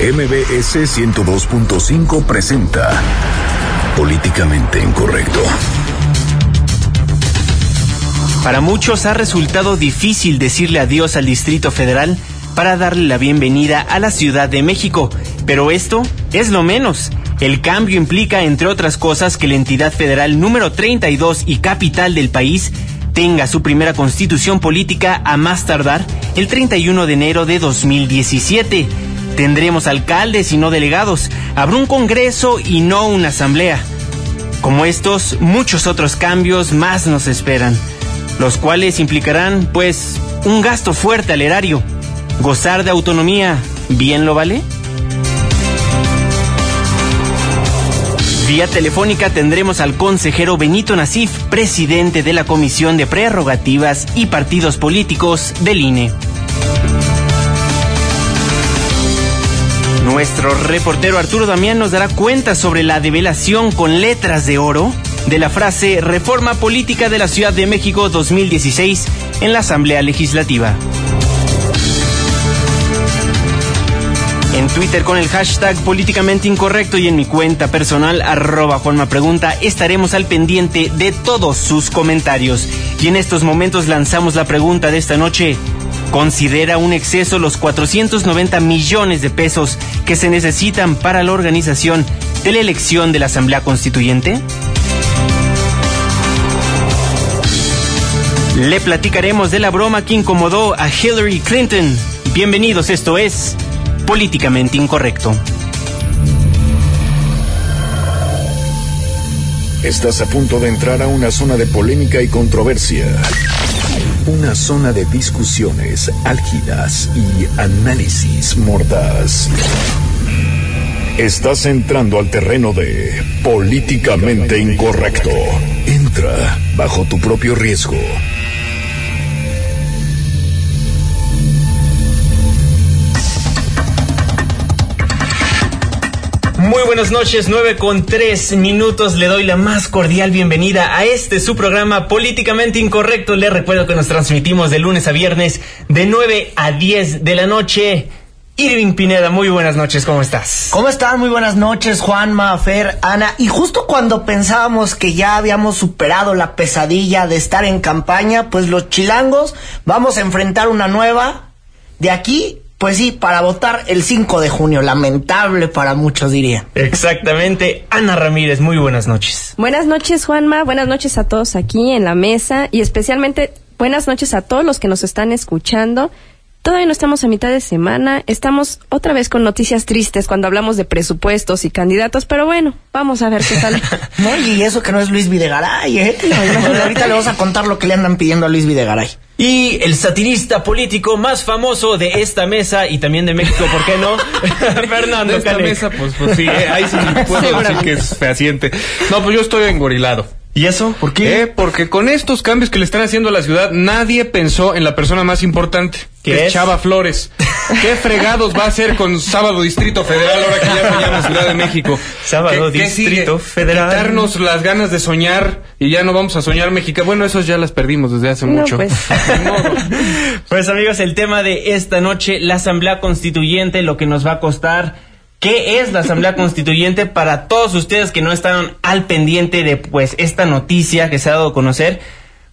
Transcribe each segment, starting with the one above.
MBS 102.5 presenta Políticamente Incorrecto. Para muchos ha resultado difícil decirle adiós al Distrito Federal para darle la bienvenida a la Ciudad de México, pero esto es lo menos. El cambio implica, entre otras cosas, que la entidad federal número 32 y capital del país tenga su primera constitución política a más tardar el 31 de enero de 2017. Tendremos alcaldes y no delegados, habrá un congreso y no una asamblea. Como estos, muchos otros cambios más nos esperan, los cuales implicarán, pues, un gasto fuerte al erario. Gozar de autonomía, ¿bien lo vale? Vía telefónica tendremos al consejero Benito Nasif, presidente de la Comisión de Prerrogativas y Partidos Políticos del INE. Nuestro reportero Arturo Damián nos dará cuenta sobre la develación con letras de oro de la frase Reforma Política de la Ciudad de México 2016 en la Asamblea Legislativa. En Twitter con el hashtag políticamente incorrecto y en mi cuenta personal arroba Juanma Pregunta estaremos al pendiente de todos sus comentarios. Y en estos momentos lanzamos la pregunta de esta noche. ¿Considera un exceso los 490 millones de pesos que se necesitan para la organización de la elección de la Asamblea Constituyente? Le platicaremos de la broma que incomodó a Hillary Clinton. Bienvenidos, esto es Políticamente Incorrecto. Estás a punto de entrar a una zona de polémica y controversia. Una zona de discusiones álgidas y análisis mordaz. Estás entrando al terreno de políticamente incorrecto. Entra bajo tu propio riesgo. Muy buenas noches, 9 con 3 minutos. Le doy la más cordial bienvenida a este su programa Políticamente Incorrecto. Le recuerdo que nos transmitimos de lunes a viernes de 9 a 10 de la noche. Irving Pineda, muy buenas noches, ¿cómo estás? ¿Cómo están? Muy buenas noches, Juanma, Fer, Ana. Y justo cuando pensábamos que ya habíamos superado la pesadilla de estar en campaña, pues los chilangos vamos a enfrentar una nueva de aquí pues sí, para votar el 5 de junio, lamentable para muchos diría. Exactamente. Ana Ramírez, muy buenas noches. Buenas noches, Juanma. Buenas noches a todos aquí en la mesa y especialmente buenas noches a todos los que nos están escuchando. Todavía no estamos a mitad de semana, estamos otra vez con noticias tristes cuando hablamos de presupuestos y candidatos, pero bueno, vamos a ver qué sale. no, y eso que no es Luis Videgaray, ¿eh? ahorita le vamos a contar lo que le andan pidiendo a Luis Videgaray. Y el satirista político más famoso de esta mesa y también de México, ¿por qué no? Fernando. De esta mesa, pues, pues sí, eh, ahí sí puedo decir que es fehaciente. No, pues yo estoy engorilado. ¿Y eso? ¿Por qué? Eh, porque con estos cambios que le están haciendo a la ciudad, nadie pensó en la persona más importante, que es? Chava Flores. ¿Qué fregados va a hacer con Sábado Distrito Federal ahora que ya se llama Ciudad de México? Sábado Distrito Federal. Quitarnos las ganas de soñar y ya no vamos a soñar México. Bueno, esos ya las perdimos desde hace mucho. Pues. pues amigos, el tema de esta noche, la Asamblea Constituyente, lo que nos va a costar ¿Qué es la Asamblea Constituyente para todos ustedes que no están al pendiente de pues esta noticia que se ha dado a conocer?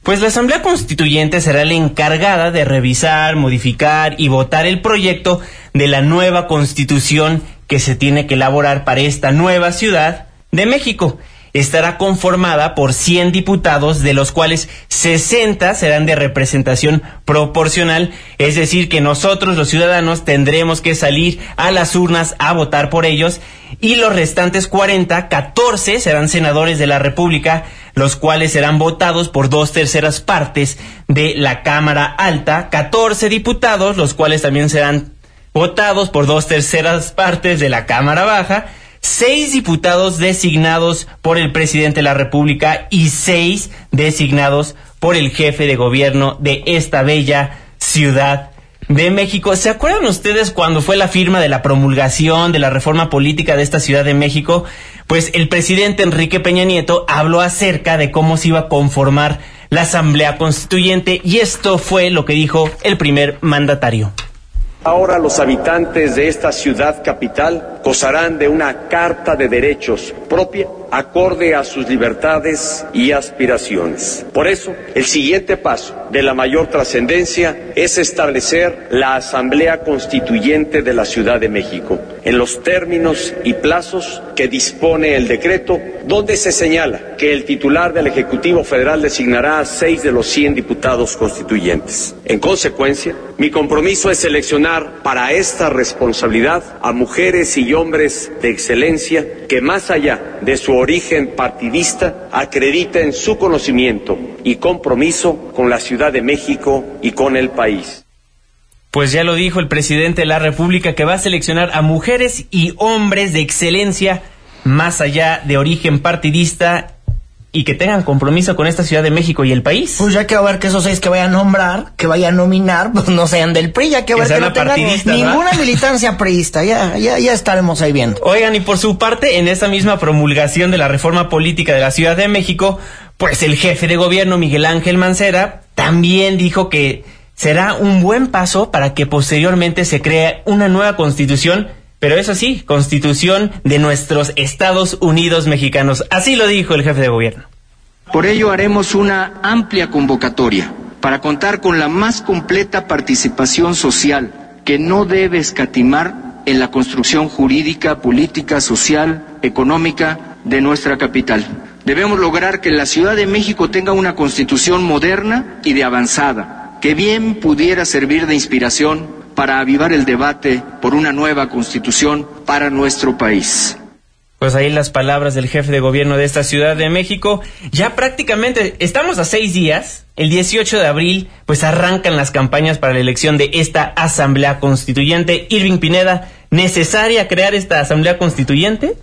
Pues la Asamblea Constituyente será la encargada de revisar, modificar y votar el proyecto de la nueva Constitución que se tiene que elaborar para esta nueva ciudad de México estará conformada por 100 diputados, de los cuales 60 serán de representación proporcional, es decir, que nosotros los ciudadanos tendremos que salir a las urnas a votar por ellos. Y los restantes 40, 14 serán senadores de la República, los cuales serán votados por dos terceras partes de la Cámara Alta, 14 diputados, los cuales también serán votados por dos terceras partes de la Cámara Baja, seis diputados designados por el presidente de la República y seis designados por el jefe de gobierno de esta bella ciudad de México. ¿Se acuerdan ustedes cuando fue la firma de la promulgación de la reforma política de esta Ciudad de México? Pues el presidente Enrique Peña Nieto habló acerca de cómo se iba a conformar la Asamblea Constituyente y esto fue lo que dijo el primer mandatario. Ahora los habitantes de esta ciudad capital gozarán de una carta de derechos propia acorde a sus libertades y aspiraciones. Por eso, el siguiente paso de la mayor trascendencia es establecer la Asamblea Constituyente de la Ciudad de México en los términos y plazos que dispone el decreto, donde se señala que el titular del Ejecutivo Federal designará a seis de los 100 diputados constituyentes. En consecuencia, mi compromiso es seleccionar para esta responsabilidad a mujeres y hombres de excelencia que más allá de su origen partidista acrediten su conocimiento y compromiso con la Ciudad de México y con el país. Pues ya lo dijo el presidente de la República que va a seleccionar a mujeres y hombres de excelencia más allá de origen partidista y que tengan compromiso con esta Ciudad de México y el país. Pues ya quiero ver que esos seis que vayan a nombrar, que vayan a nominar, pues no sean del PRI, ya quiero Que ver que no tengan ninguna militancia priista, ya, ya, ya estaremos ahí viendo. Oigan, y por su parte, en esa misma promulgación de la reforma política de la Ciudad de México, pues el jefe de gobierno, Miguel Ángel Mancera, también dijo que será un buen paso para que posteriormente se cree una nueva constitución, pero eso sí, constitución de nuestros Estados Unidos mexicanos. Así lo dijo el jefe de gobierno. Por ello haremos una amplia convocatoria para contar con la más completa participación social que no debe escatimar en la construcción jurídica, política, social, económica de nuestra capital. Debemos lograr que la Ciudad de México tenga una constitución moderna y de avanzada, que bien pudiera servir de inspiración para avivar el debate por una nueva constitución para nuestro país. Pues ahí las palabras del jefe de gobierno de esta Ciudad de México. Ya prácticamente estamos a seis días. El 18 de abril, pues arrancan las campañas para la elección de esta Asamblea Constituyente. Irving Pineda, ¿necesaria crear esta Asamblea Constituyente?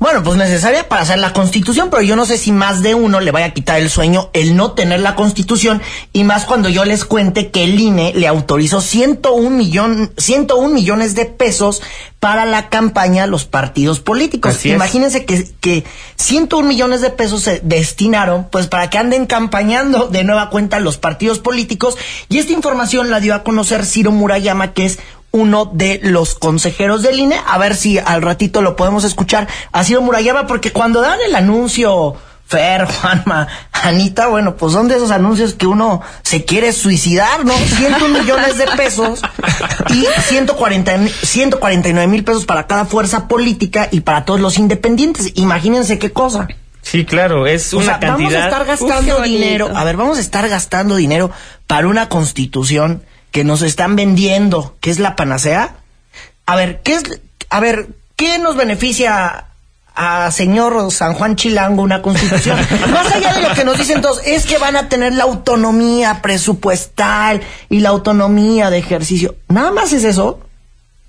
Bueno, pues necesaria para hacer la constitución, pero yo no sé si más de uno le vaya a quitar el sueño el no tener la constitución, y más cuando yo les cuente que el INE le autorizó 101, millón, 101 millones de pesos para la campaña a los partidos políticos. Así es. Imagínense que, que 101 millones de pesos se destinaron pues para que anden campañando de nueva cuenta los partidos políticos, y esta información la dio a conocer Ciro Murayama, que es uno de los consejeros del INE. A ver si al ratito lo podemos escuchar a Ciro Murayama, porque cuando dan el anuncio, Fer, Juanma, Anita, bueno, pues son de esos anuncios que uno se quiere suicidar, ¿no? 101 millones de pesos y 140, 149 mil pesos para cada fuerza política y para todos los independientes. Imagínense qué cosa. Sí, claro, es O una sea, cantidad. vamos a estar gastando dinero. A ver, vamos a estar gastando dinero para una constitución que nos están vendiendo, que es la panacea. A ver, ¿qué es, a ver, ¿qué nos beneficia a señor San Juan Chilango una constitución? Más allá de lo que nos dicen todos, es que van a tener la autonomía presupuestal y la autonomía de ejercicio. Nada más es eso.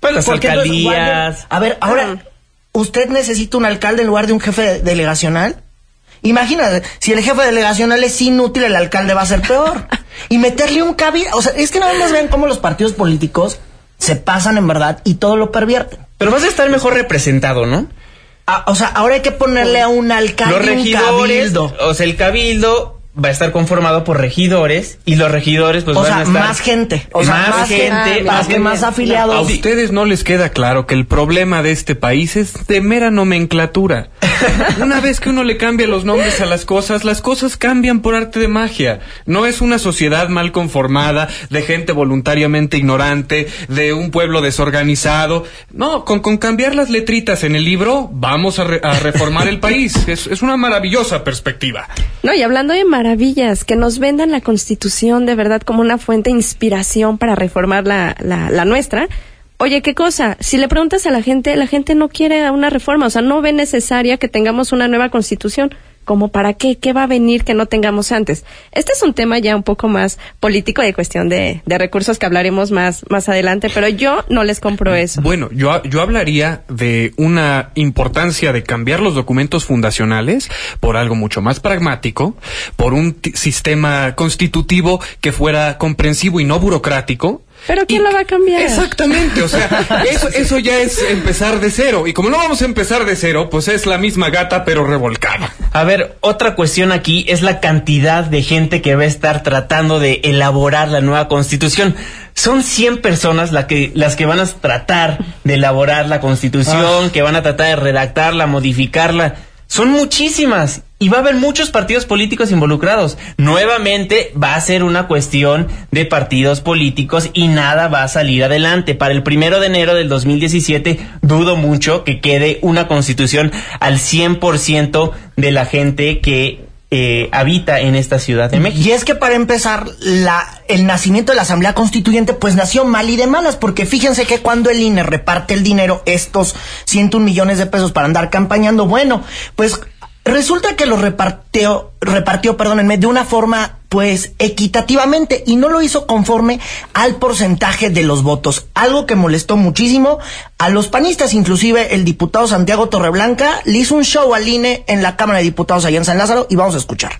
Pues las alcaldías. guarden- a ver, ahora, ¿usted necesita un alcalde en lugar de un jefe de- delegacional? Imagínate, si el jefe delegacional es inútil, el alcalde va a ser peor. Y meterle un cabildo. O sea, es que nada más ven cómo los partidos políticos se pasan en verdad y todo lo pervierten. Pero vas a estar mejor representado, ¿no? Ah, o sea, ahora hay que ponerle a un alcalde Los un regidores, cabildo. o sea, el cabildo va a estar conformado por regidores y los regidores pues O van sea, a estar más gente. O sea, más, más gente, gente, más más, que más gente. A afiliados. ustedes no les queda claro que el problema de este país es de mera nomenclatura. Una vez que uno le cambia los nombres a las cosas, las cosas cambian por arte de magia. No es una sociedad mal conformada, de gente voluntariamente ignorante, de un pueblo desorganizado. No, con, con cambiar las letritas en el libro, vamos a, re- a reformar el país. Es, es una maravillosa perspectiva. No, y hablando de maravillas, que nos vendan la Constitución de verdad como una fuente de inspiración para reformar la, la, la nuestra. Oye, ¿qué cosa? Si le preguntas a la gente, la gente no quiere una reforma, o sea, no ve necesaria que tengamos una nueva Constitución. ¿Como para qué? ¿Qué va a venir que no tengamos antes? Este es un tema ya un poco más político de cuestión de, de recursos que hablaremos más, más adelante, pero yo no les compro eso. Bueno, yo, yo hablaría de una importancia de cambiar los documentos fundacionales por algo mucho más pragmático, por un sistema constitutivo que fuera comprensivo y no burocrático. Pero ¿quién Y- lo va a cambiar? Exactamente, o sea, eso, eso ya es empezar de cero. Y como no vamos a empezar de cero, pues es la misma gata pero revolcada. A ver, otra cuestión aquí es la cantidad de gente que va a estar tratando de elaborar la nueva constitución. Son 100 personas la que, las que van a tratar de elaborar la constitución, que van a tratar de redactarla, modificarla. Son muchísimas y va a haber muchos partidos políticos involucrados. Nuevamente va a ser una cuestión de partidos políticos y nada va a salir adelante. Para el primero de enero del 2017 dudo mucho que quede una constitución al 100% de la gente que eh, habita en esta ciudad de México. Y es que para empezar, la, el nacimiento de la Asamblea Constituyente pues nació mal y de malas, porque fíjense que cuando el INE reparte el dinero, estos 101 millones de pesos para andar campañando, bueno, pues Resulta que lo repartió, repartió, perdónenme, de una forma, pues, equitativamente y no lo hizo conforme al porcentaje de los votos. Algo que molestó muchísimo a los panistas, inclusive el diputado Santiago Torreblanca le hizo un show al INE en la Cámara de Diputados allá en San Lázaro y vamos a escuchar.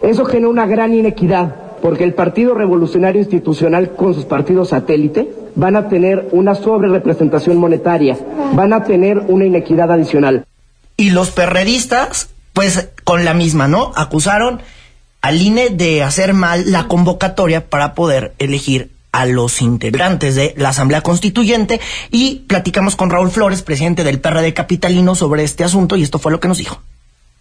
Eso genera una gran inequidad, porque el Partido Revolucionario Institucional con sus partidos satélite van a tener una sobrerepresentación monetaria, van a tener una inequidad adicional. Y los perredistas, pues con la misma, ¿no? Acusaron al INE de hacer mal la convocatoria para poder elegir a los integrantes de la Asamblea Constituyente y platicamos con Raúl Flores, presidente del PRD Capitalino, sobre este asunto y esto fue lo que nos dijo.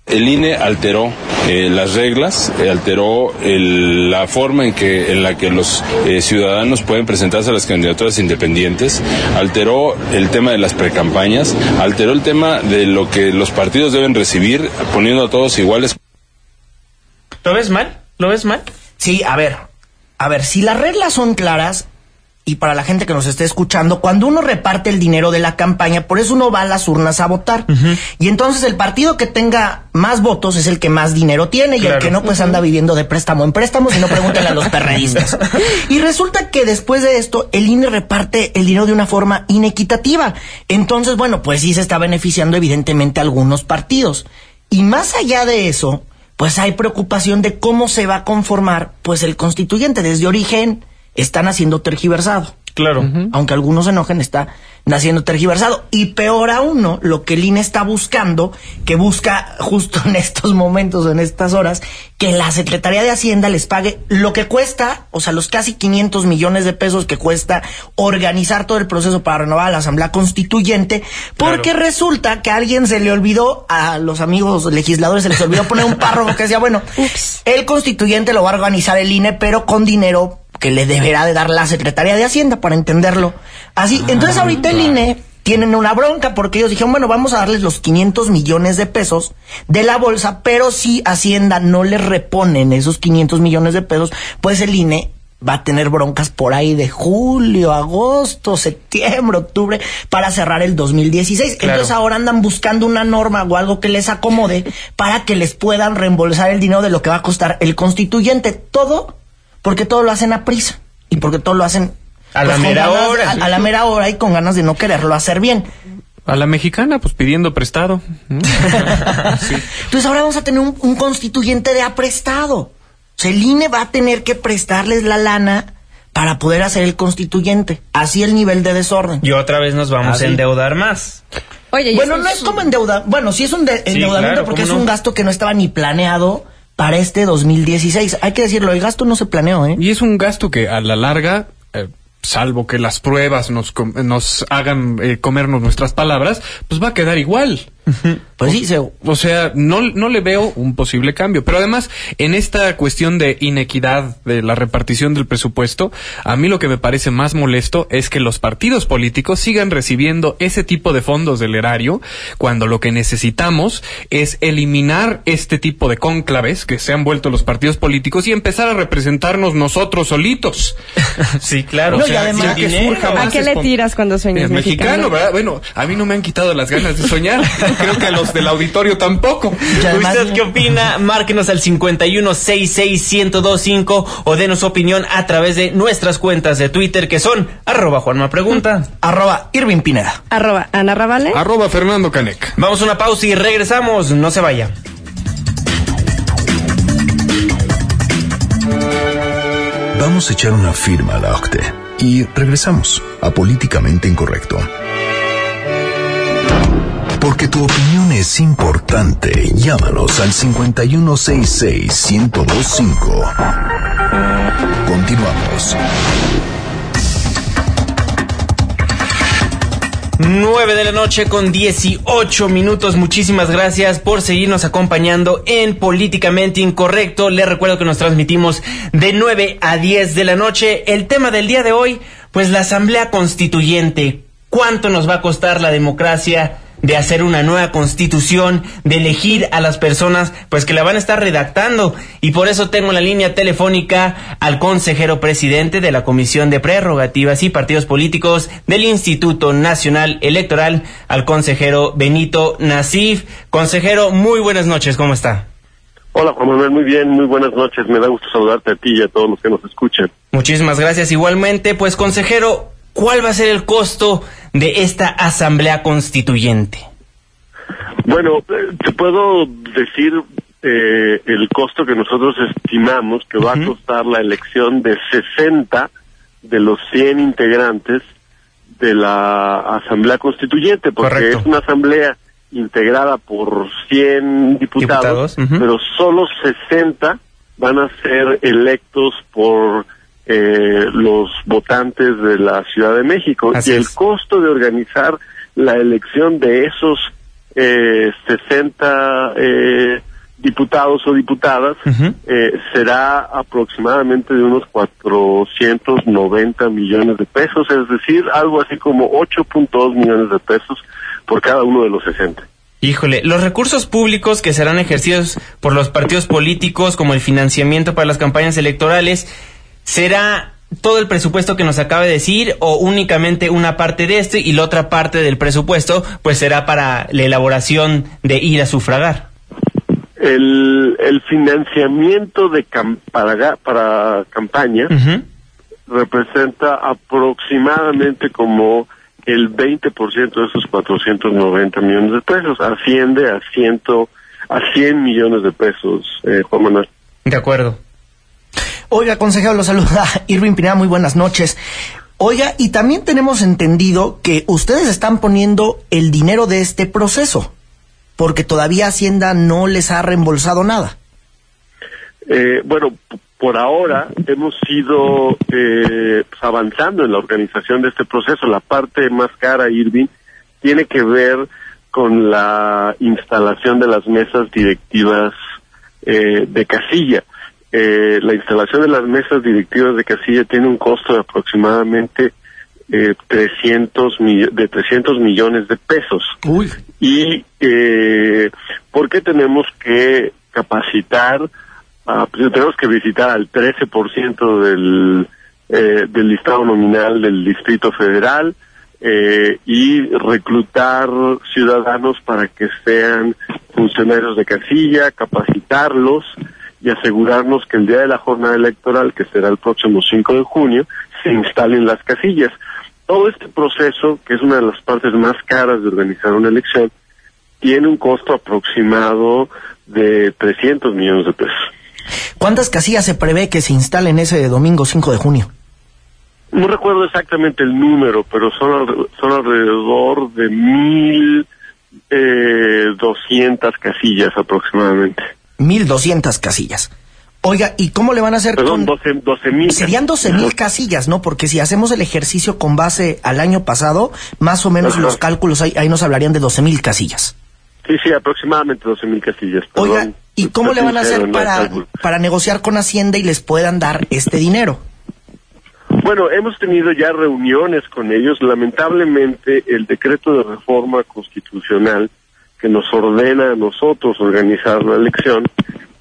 El INE alteró eh, las reglas, eh, alteró el, la forma en que en la que los eh, ciudadanos pueden presentarse a las candidaturas independientes, alteró el tema de las precampañas, alteró el tema de lo que los partidos deben recibir, poniendo a todos iguales. ¿Lo ves mal? ¿Lo ves mal? Sí, a ver, a ver, si las reglas son claras, y para la gente que nos esté escuchando, cuando uno reparte el dinero de la campaña, por eso uno va a las urnas a votar. Y entonces el partido que tenga más votos es el que más dinero tiene y el que no pues anda viviendo de préstamo en préstamo, y no pregúntenle a los perredistas. y resulta que después de esto el INE reparte el dinero de una forma inequitativa. Entonces, bueno, pues sí se está beneficiando evidentemente a algunos partidos. Y más allá de eso, pues hay preocupación de cómo se va a conformar pues el constituyente desde origen están haciendo tergiversado. Claro. Aunque algunos se enojen, está naciendo tergiversado. Y peor aún, ¿no? Lo que el INE está buscando, que busca justo en estos momentos, en estas horas, que la Secretaría de Hacienda les pague lo que cuesta, o sea, los casi 500 millones de pesos que cuesta organizar todo el proceso para renovar la Asamblea Constituyente, porque resulta que a alguien se le olvidó, a los amigos legisladores se les olvidó poner un párrafo que decía, bueno, el constituyente lo va a organizar el INE, pero con dinero que le deberá de dar la Secretaría de Hacienda para entenderlo. Así, entonces ahorita el INE tienen una bronca porque ellos dijeron, bueno, vamos a darles los 500 millones de pesos de la bolsa, pero si Hacienda no le reponen esos 500 millones de pesos, pues el INE va a tener broncas por ahí de julio, agosto, septiembre, octubre, para cerrar el 2016. Entonces ahora andan buscando una norma o algo que les acomode para que les puedan reembolsar el dinero de lo que va a costar el constituyente. Todo porque todo lo hacen a prisa y porque todo lo hacen a la pues, mera ganas- hora. a, a la mera hora y con ganas de no quererlo hacer bien. A la mexicana, pues pidiendo prestado. ¿Mm? Entonces ahora vamos a tener un, un constituyente de aprestado. O sea, el INE va a tener que prestarles la lana para poder hacer el constituyente. Así el nivel de desorden. Y otra vez nos vamos sí. a endeudar más. Oye, Bueno, no es como endeuda, bueno, sí es un de- endeudamiento claro, porque es un gasto que no estaba ni planeado para este 2016. Hay que decirlo, el gasto no se planeó, ¿eh? Y es un gasto que a la larga, eh, salvo que las pruebas nos, nos hagan eh, comernos nuestras palabras, pues va a quedar igual. Pues sí, se, O sea, no, no le veo un posible cambio. Pero además, en esta cuestión de inequidad de la repartición del presupuesto, a mí lo que me parece más molesto es que los partidos políticos sigan recibiendo ese tipo de fondos del erario cuando lo que necesitamos es eliminar este tipo de cónclaves que se han vuelto los partidos políticos y empezar a representarnos nosotros solitos. Sí, claro. No, O sea, y además- que dinero. ¿A qué le tiras cuando sueñas Es mexicano, mexicano? ¿verdad? Bueno, a mí no me han quitado las ganas de soñar. Creo que a los del auditorio tampoco. ¿Usted qué opina? Márquenos al 51661025 o denos su opinión a través de nuestras cuentas de Twitter que son arroba Juanma Pregunta. arroba Irving Pineda. Arroba Ana Ravale. Arroba Fernando Canec. Vamos a una pausa y regresamos. No se vaya. Vamos a echar una firma a la OCTE y regresamos a Políticamente Incorrecto. Porque tu opinión es importante. Llámanos al 5166-1025. Continuamos. 9 de la noche con 18 minutos. Muchísimas gracias por seguirnos acompañando en Políticamente Incorrecto. Les recuerdo que nos transmitimos de 9 a 10 de la noche. El tema del día de hoy, pues la Asamblea Constituyente. ¿Cuánto nos va a costar la democracia? De hacer una nueva constitución, de elegir a las personas pues que la van a estar redactando y por eso tengo la línea telefónica al consejero presidente de la Comisión de Prerrogativas y Partidos Políticos del Instituto Nacional Electoral, al consejero Benito Nasif. Consejero, muy buenas noches, ¿cómo está? Hola Juan Manuel, muy bien, muy buenas noches. Me da gusto saludarte a ti y a todos los que nos escuchan. Muchísimas gracias. Igualmente, pues consejero, ¿cuál va a ser el costo de esta Asamblea Constituyente? Bueno, eh, te puedo decir eh, el costo que nosotros estimamos que va a costar la elección de 60 de los 100 integrantes de la Asamblea Constituyente, porque es una asamblea integrada por 100 diputados, pero solo 60 van a ser electos por eh, los votantes de la Ciudad de México y el costo de organizar la elección de esos eh, 60 eh, diputados o diputadas eh, será aproximadamente de unos 490 millones de pesos, es decir, algo así como 8.2 millones de pesos por cada uno de los 60. Híjole, los recursos públicos que serán ejercidos por los partidos políticos, como el financiamiento para las campañas electorales, ¿Será todo el presupuesto que nos acaba de decir o únicamente una parte de este y la otra parte del presupuesto pues será para la elaboración de ir a sufragar? El, el financiamiento de para, para campaña representa aproximadamente como el 20% de esos 490 millones de pesos, asciende a, ciento, a 100 millones de pesos, eh, Juan Manuel. De acuerdo. Oiga, consejero, lo saluda Irving Pineda, muy buenas noches. Oiga, y también tenemos entendido que ustedes están poniendo el dinero de este proceso, porque todavía Hacienda no les ha reembolsado nada. Eh, bueno, por ahora hemos ido eh, pues, avanzando en la organización de este proceso. La parte más cara, Irving, tiene que ver con la instalación de las mesas directivas eh, de casilla. Eh, la instalación de las mesas directivas de casilla tiene un costo de aproximadamente eh, 300 de 300 millones de pesos. Y eh, ¿por qué tenemos que capacitar? pues tenemos que visitar al 13% del, eh, del listado nominal del Distrito Federal eh, y reclutar ciudadanos para que sean funcionarios de casilla, capacitarlos y asegurarnos que el día de la jornada electoral, que será el próximo 5 de junio, se instalen las casillas. Todo este proceso, que es una de las partes más caras de organizar una elección, tiene un costo aproximado de 300 millones de pesos. ¿Cuántas casillas se prevé que se instalen ese domingo 5 de junio? No recuerdo exactamente el número, pero son, son alrededor de mil eh, doscientas casillas aproximadamente. 1.200 casillas. Oiga, ¿y cómo le van a hacer Perdón, con... 12 mil. Serían 12 mil casillas, ¿no? Porque si hacemos el ejercicio con base al año pasado, más o menos los cálculos ahí, ahí nos hablarían de 12 mil casillas. Sí, sí, aproximadamente 12 mil casillas. Oiga, ¿y cómo le van a hacer para, para negociar con Hacienda y les puedan dar este dinero? Bueno, hemos tenido ya reuniones con ellos. Lamentablemente, el decreto de reforma constitucional que nos ordena a nosotros organizar la elección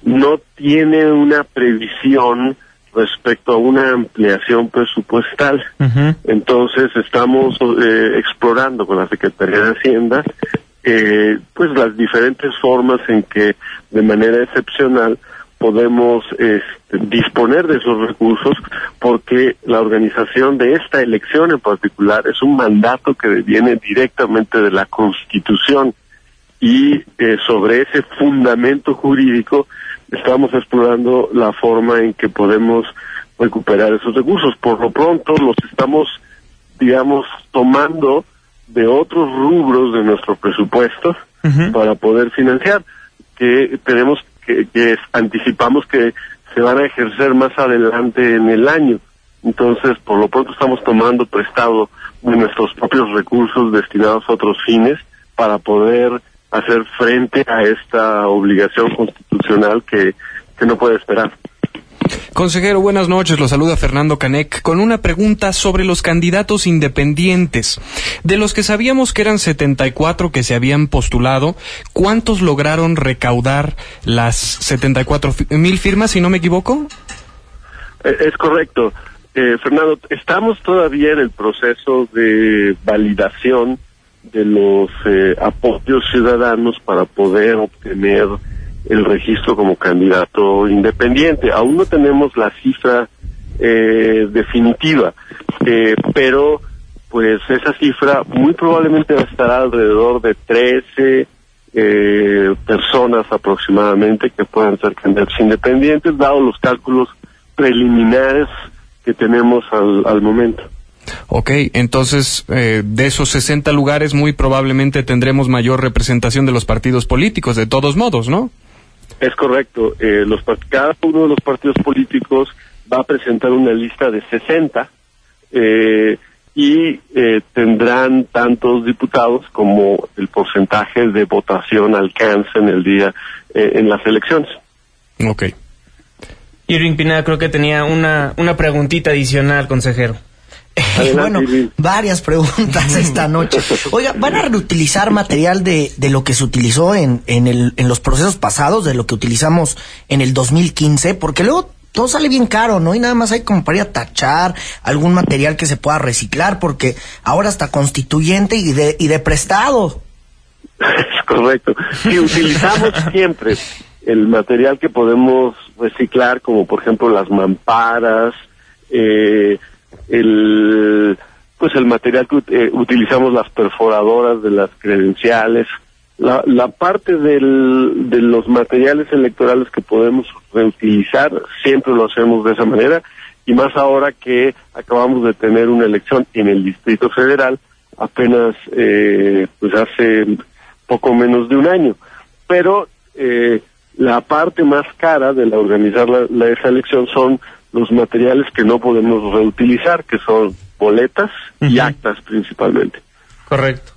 no tiene una previsión respecto a una ampliación presupuestal. Entonces estamos eh, explorando con la Secretaría de Hacienda eh, pues las diferentes formas en que de manera excepcional podemos este, disponer de esos recursos porque la organización de esta elección en particular es un mandato que viene directamente de la Constitución y eh, sobre ese fundamento jurídico estamos explorando la forma en que podemos recuperar esos recursos. Por lo pronto los estamos, digamos, tomando de otros rubros de nuestro presupuesto para poder financiar, que tenemos que, que anticipamos que se van a ejercer más adelante en el año. Entonces, por lo pronto estamos tomando prestado de nuestros propios recursos destinados a otros fines para poder hacer frente a esta obligación constitucional que, que no puede esperar. Consejero, buenas noches. Lo saluda Fernando Canec con una pregunta sobre los candidatos independientes. De los que sabíamos que eran 74 que se habían postulado, ¿cuántos lograron recaudar las 74 mil firmas, si no me equivoco? Eh, es correcto. Eh, Fernando, estamos todavía en el proceso de validación de los eh, apoyos ciudadanos para poder obtener el registro como candidato independiente. Aún no tenemos la cifra eh, definitiva, eh, pero pues esa cifra muy probablemente va a estar alrededor de 13 eh, personas aproximadamente que puedan ser candidatos independientes, dado los cálculos preliminares que tenemos al, al momento. Ok, entonces eh, de esos 60 lugares muy probablemente tendremos mayor representación de los partidos políticos, de todos modos, ¿no? Es correcto. Eh, los, cada uno de los partidos políticos va a presentar una lista de 60 eh, y eh, tendrán tantos diputados como el porcentaje de votación alcance en el día, eh, en las elecciones. Ok. Irving Pineda creo que tenía una, una preguntita adicional, consejero. bueno, varias preguntas esta noche. Oiga, ¿van a reutilizar material de, de lo que se utilizó en, en, el, en los procesos pasados, de lo que utilizamos en el 2015? Porque luego todo sale bien caro, ¿no? Y nada más hay como para ir a tachar algún material que se pueda reciclar, porque ahora está constituyente y de, y de prestado. Es correcto. Si utilizamos siempre el material que podemos reciclar, como por ejemplo las mamparas, eh, el pues el material que eh, utilizamos las perforadoras de las credenciales la, la parte del, de los materiales electorales que podemos reutilizar siempre lo hacemos de esa manera y más ahora que acabamos de tener una elección en el Distrito Federal apenas eh, pues hace poco menos de un año. Pero eh, la parte más cara de la organizar la, la, esa elección son los materiales que no podemos reutilizar, que son boletas uh -huh. y actas principalmente. Correcto.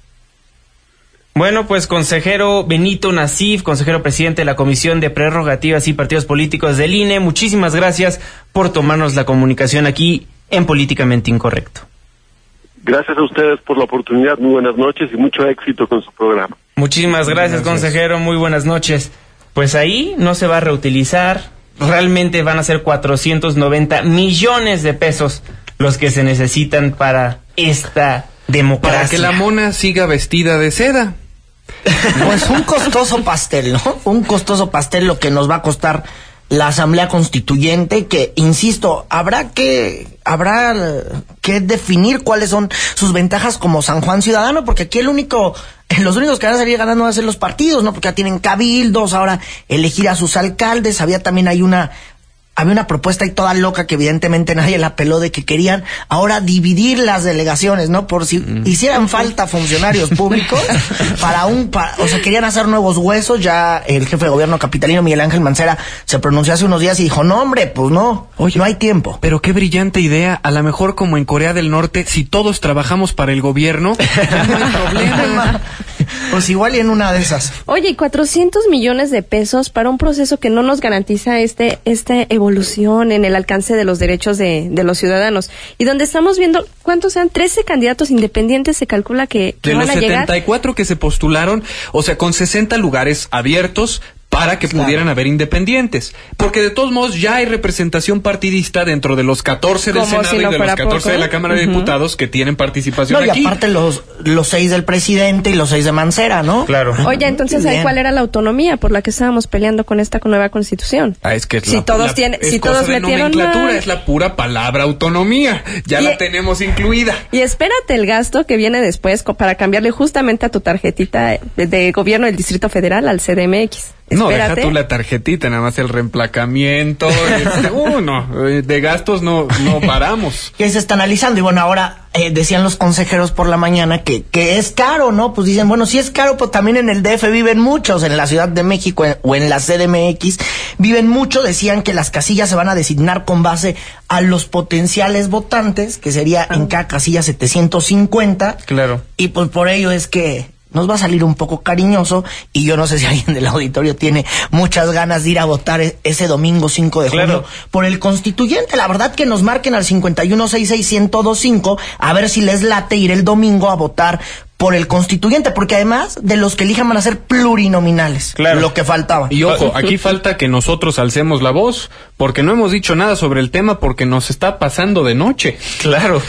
Bueno, pues consejero Benito Nasif, consejero presidente de la Comisión de Prerrogativas y Partidos Políticos del INE, muchísimas gracias por tomarnos la comunicación aquí en Políticamente Incorrecto. Gracias a ustedes por la oportunidad, muy buenas noches y mucho éxito con su programa. Muchísimas gracias, gracias. consejero, muy buenas noches. Pues ahí no se va a reutilizar, realmente van a ser 490 millones de pesos los que se necesitan para esta democracia. Para que la mona siga vestida de seda. Pues un costoso pastel, ¿no? Un costoso pastel lo que nos va a costar la Asamblea Constituyente, que, insisto, habrá que, habrá que definir cuáles son sus ventajas como San Juan Ciudadano, porque aquí el único, los únicos que van a salir ganando van a ser los partidos, ¿no? Porque ya tienen cabildos, ahora elegir a sus alcaldes, había también hay una, había una propuesta ahí toda loca que evidentemente nadie la peló de que querían ahora dividir las delegaciones, ¿no? Por si mm. hicieran falta funcionarios públicos para un, para, o sea, querían hacer nuevos huesos, ya el jefe de gobierno capitalino Miguel Ángel Mancera se pronunció hace unos días y dijo, no hombre, pues no, Oye, no hay tiempo. Pero qué brillante idea, a lo mejor como en Corea del Norte, si todos trabajamos para el gobierno, ya no hay problema. Pues igual y en una de esas. Oye, 400 millones de pesos para un proceso que no nos garantiza este, este evolución en el alcance de los derechos de, de los ciudadanos. Y donde estamos viendo, ¿cuántos sean? 13 candidatos independientes se calcula que, que de van los a llegar. 74 que se postularon, o sea, con 60 lugares abiertos, para que claro. pudieran haber independientes. Porque de todos modos ya hay representación partidista dentro de los 14 del Senado si no y de los 14 poco? de la Cámara uh -huh. de Diputados que tienen participación no, y aquí. Y aparte los, los seis del presidente y los seis de Mancera, ¿no? Claro. Oye, entonces, ¿ahí ¿cuál era la autonomía por la que estábamos peleando con esta nueva constitución? Ah, es que es si la, todos la, tienen, es si cosa todos de metieron nomenclatura, la... es la pura palabra autonomía. Ya y, la tenemos incluida. Y espérate el gasto que viene después para cambiarle justamente a tu tarjetita de, de gobierno del Distrito Federal al CDMX. No, deja tú la tarjetita, nada más el reemplacamiento. este, uh, no, eh, de gastos no, no paramos. que se está analizando. Y bueno, ahora eh, decían los consejeros por la mañana que, que es caro, ¿no? Pues dicen, bueno, si es caro, pues también en el DF viven muchos, en la Ciudad de México en- o en la CDMX viven mucho. Decían que las casillas se van a designar con base a los potenciales votantes, que sería en cada casilla 750. Claro. Y pues por ello es que nos va a salir un poco cariñoso y yo no sé si alguien del auditorio tiene muchas ganas de ir a votar e- ese domingo 5 de Claro. junio por el constituyente. La verdad que nos marquen al 51661025 a ver si les late ir el domingo a votar por el constituyente, porque además de los que elijan van a ser plurinominales, Claro. lo que faltaba. Y ojo, aquí falta que nosotros alcemos la voz, porque no hemos dicho nada sobre el tema porque nos está pasando de noche. Claro.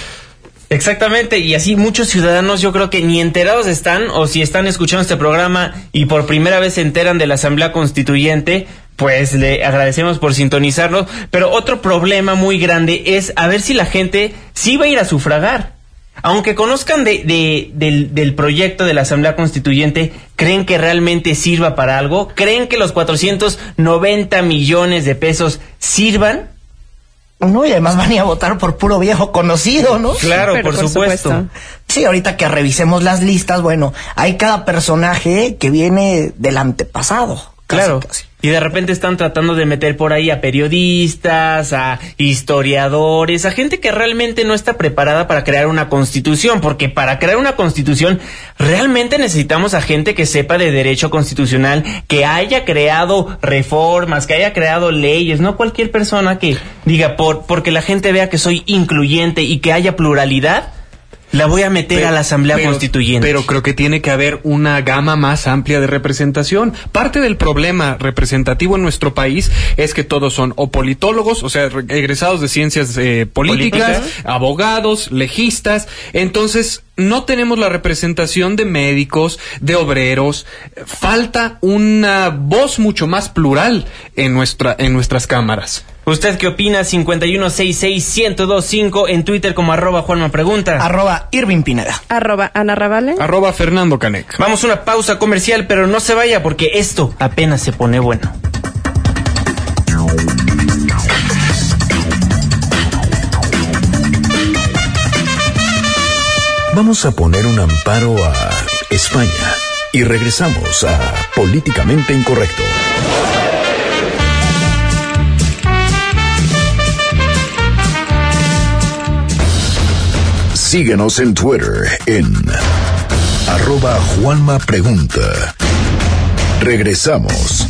Exactamente, y así muchos ciudadanos yo creo que ni enterados están, o si están escuchando este programa y por primera vez se enteran de la Asamblea Constituyente, pues le agradecemos por sintonizarlo. Pero otro problema muy grande es a ver si la gente sí va a ir a sufragar. Aunque conozcan de, de- del, del proyecto de la Asamblea Constituyente, ¿creen que realmente sirva para algo? ¿Creen que los 490 millones de pesos sirvan? No, y además van a ir a votar por puro viejo conocido, ¿no? Claro, por supuesto. supuesto. Sí, ahorita que revisemos las listas, bueno, hay cada personaje que viene del antepasado. Casi, Claro. casi. Y de repente están tratando de meter por ahí a periodistas, a historiadores, a gente que realmente no está preparada para crear una constitución, porque para crear una constitución realmente necesitamos a gente que sepa de derecho constitucional, que haya creado reformas, que haya creado leyes, no cualquier persona que diga por porque la gente vea que soy incluyente y que haya pluralidad, la voy a meter a la Asamblea pero- Constituyente. Pero creo que tiene que haber una gama más amplia de representación. Parte del problema representativo en nuestro país es que todos son o politólogos, o sea, re- egresados de ciencias eh, políticas, Políticas. abogados, legistas. Entonces, no tenemos la representación de médicos, de obreros. Falta una voz mucho más plural en nuestra en nuestras cámaras. ¿Usted qué opina? 5166-1025 en Twitter como arroba Juanma Pregunta. Arroba Irving Pineda. Arroba Ana Ravale. Arroba Fernando Canec. Vamos a una pausa comercial, pero no se vaya porque esto apenas se pone bueno. Vamos a poner un amparo a España y regresamos a Políticamente Incorrecto. Síguenos en Twitter en arroba Juanma Pregunta. Regresamos.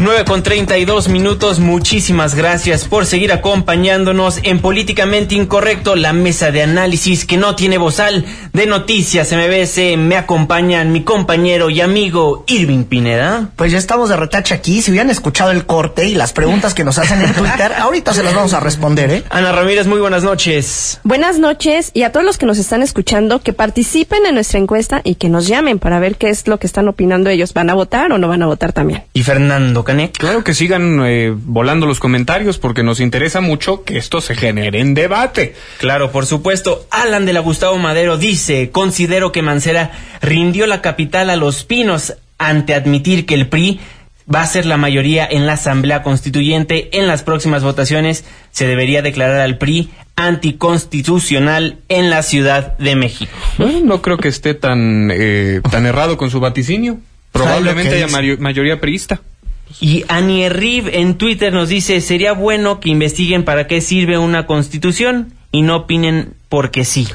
9 con 32 minutos, muchísimas gracias por seguir acompañándonos en Políticamente Incorrecto, la mesa de análisis que no tiene bozal de noticias MBS. Me acompañan mi compañero y amigo Irving Pineda. Pues ya estamos de retache aquí. Si hubieran escuchado el corte y las preguntas que nos hacen en Twitter, ahorita se las vamos a responder, ¿eh? Ana Ramírez, muy buenas noches. Buenas noches y a todos los que nos están escuchando que participen en nuestra encuesta y que nos llamen para ver qué es lo que están opinando ellos. ¿Van a votar o no van a votar también? Y Fernando Canek. Claro que sigan eh, volando los comentarios porque nos interesa mucho que esto se genere en debate. Claro, por supuesto. Alan de la Gustavo Madero dice, considero que Mancera rindió la capital a los pinos ante admitir que el PRI va a ser la mayoría en la Asamblea Constituyente. En las próximas votaciones se debería declarar al PRI anticonstitucional en la Ciudad de México. Bueno, no creo que esté tan, eh, tan errado con su vaticinio. Probablemente haya mayoría priista. Y Annie Riv en Twitter nos dice, sería bueno que investiguen para qué sirve una constitución y no opinen porque sí.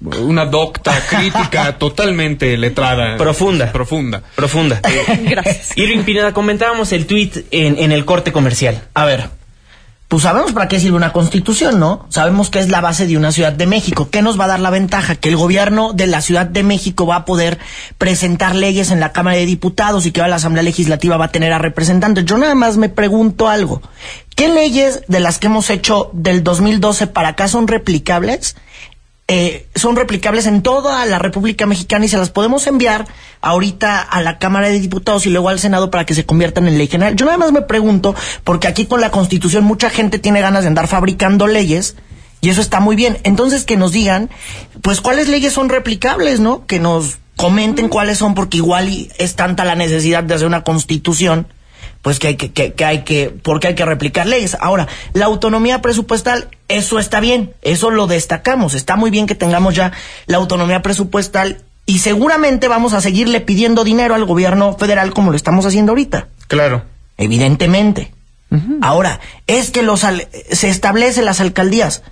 Una docta crítica totalmente letrada. Profunda. Profunda. Profunda. Gracias. Irving Pineda, comentábamos el tweet en, en el corte comercial. A ver, pues sabemos para qué sirve una constitución, ¿no? Sabemos que es la base de una Ciudad de México. ¿Qué nos va a dar la ventaja? Que el gobierno de la Ciudad de México va a poder presentar leyes en la Cámara de Diputados y que ahora la Asamblea Legislativa va a tener a representantes. Yo nada más me pregunto algo. ¿Qué leyes de las que hemos hecho del 2012 para acá son replicables? Eh, son replicables en toda la República Mexicana y se las podemos enviar ahorita a la Cámara de Diputados y luego al Senado para que se conviertan en ley general. Yo nada más me pregunto, porque aquí con la Constitución mucha gente tiene ganas de andar fabricando leyes y eso está muy bien. Entonces que nos digan, pues cuáles leyes son replicables, ¿no? Que nos comenten cuáles son, porque igual es tanta la necesidad de hacer una constitución, pues que hay que, que, que hay que, porque hay que replicar leyes. Ahora, la autonomía presupuestal, eso está bien, eso lo destacamos, está muy bien que tengamos ya la autonomía presupuestal y seguramente vamos a seguirle pidiendo dinero al gobierno federal como lo estamos haciendo ahorita. Claro. Evidentemente. Ahora, es que los al- se establecen las alcaldías.